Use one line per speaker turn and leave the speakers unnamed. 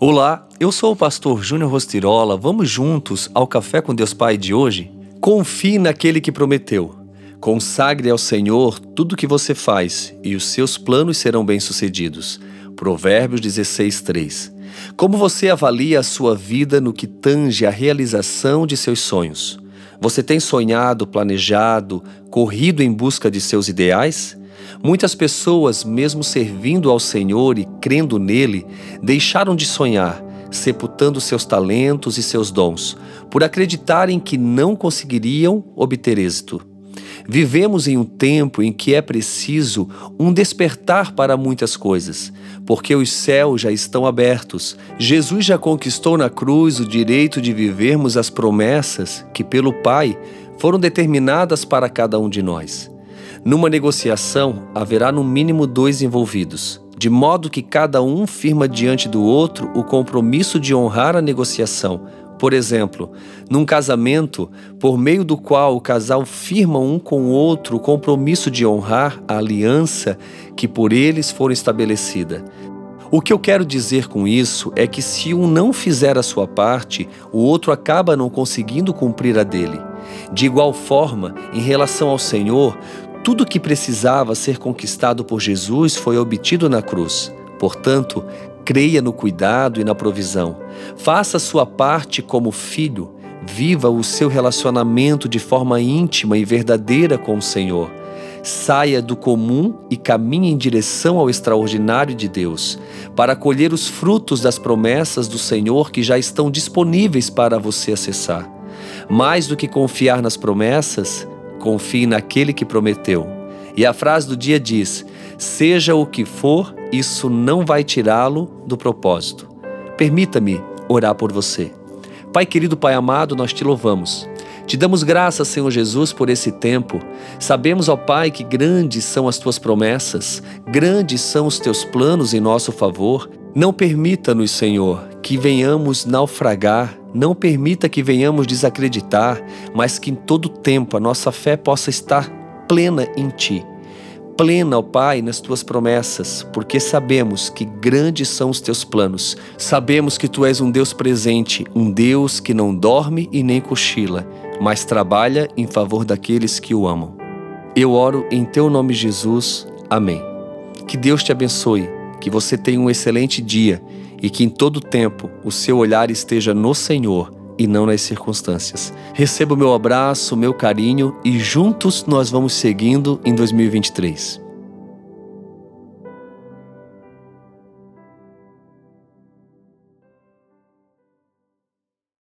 Olá, eu sou o pastor Júnior Rostirola. Vamos juntos ao Café com Deus Pai de hoje? Confie naquele que prometeu. Consagre ao Senhor tudo o que você faz e os seus planos serão bem-sucedidos. Provérbios 16, 3. Como você avalia a sua vida no que tange a realização de seus sonhos? Você tem sonhado, planejado, corrido em busca de seus ideais? Muitas pessoas, mesmo servindo ao Senhor e crendo nele, deixaram de sonhar, sepultando seus talentos e seus dons, por acreditarem que não conseguiriam obter êxito. Vivemos em um tempo em que é preciso um despertar para muitas coisas, porque os céus já estão abertos. Jesus já conquistou na cruz o direito de vivermos as promessas que, pelo Pai, foram determinadas para cada um de nós. Numa negociação, haverá no mínimo dois envolvidos, de modo que cada um firma diante do outro o compromisso de honrar a negociação. Por exemplo, num casamento, por meio do qual o casal firma um com o outro o compromisso de honrar a aliança que por eles for estabelecida. O que eu quero dizer com isso é que se um não fizer a sua parte, o outro acaba não conseguindo cumprir a dele. De igual forma, em relação ao Senhor, tudo que precisava ser conquistado por Jesus foi obtido na cruz. Portanto, creia no cuidado e na provisão. Faça sua parte como filho. Viva o seu relacionamento de forma íntima e verdadeira com o Senhor. Saia do comum e caminhe em direção ao extraordinário de Deus, para colher os frutos das promessas do Senhor que já estão disponíveis para você acessar. Mais do que confiar nas promessas, confie naquele que prometeu. E a frase do dia diz: Seja o que for, isso não vai tirá-lo do propósito. Permita-me orar por você. Pai querido, Pai amado, nós te louvamos. Te damos graças, Senhor Jesus, por esse tempo. Sabemos, ó Pai, que grandes são as tuas promessas, grandes são os teus planos em nosso favor. Não permita-nos, Senhor, que venhamos naufragar não permita que venhamos desacreditar, mas que em todo tempo a nossa fé possa estar plena em Ti. Plena, ó Pai, nas tuas promessas, porque sabemos que grandes são os teus planos. Sabemos que tu és um Deus presente, um Deus que não dorme e nem cochila, mas trabalha em favor daqueles que o amam. Eu oro em teu nome, Jesus. Amém. Que Deus te abençoe, que você tenha um excelente dia e que em todo tempo o seu olhar esteja no Senhor e não nas circunstâncias. Receba o meu abraço, o meu carinho e juntos nós vamos seguindo em 2023.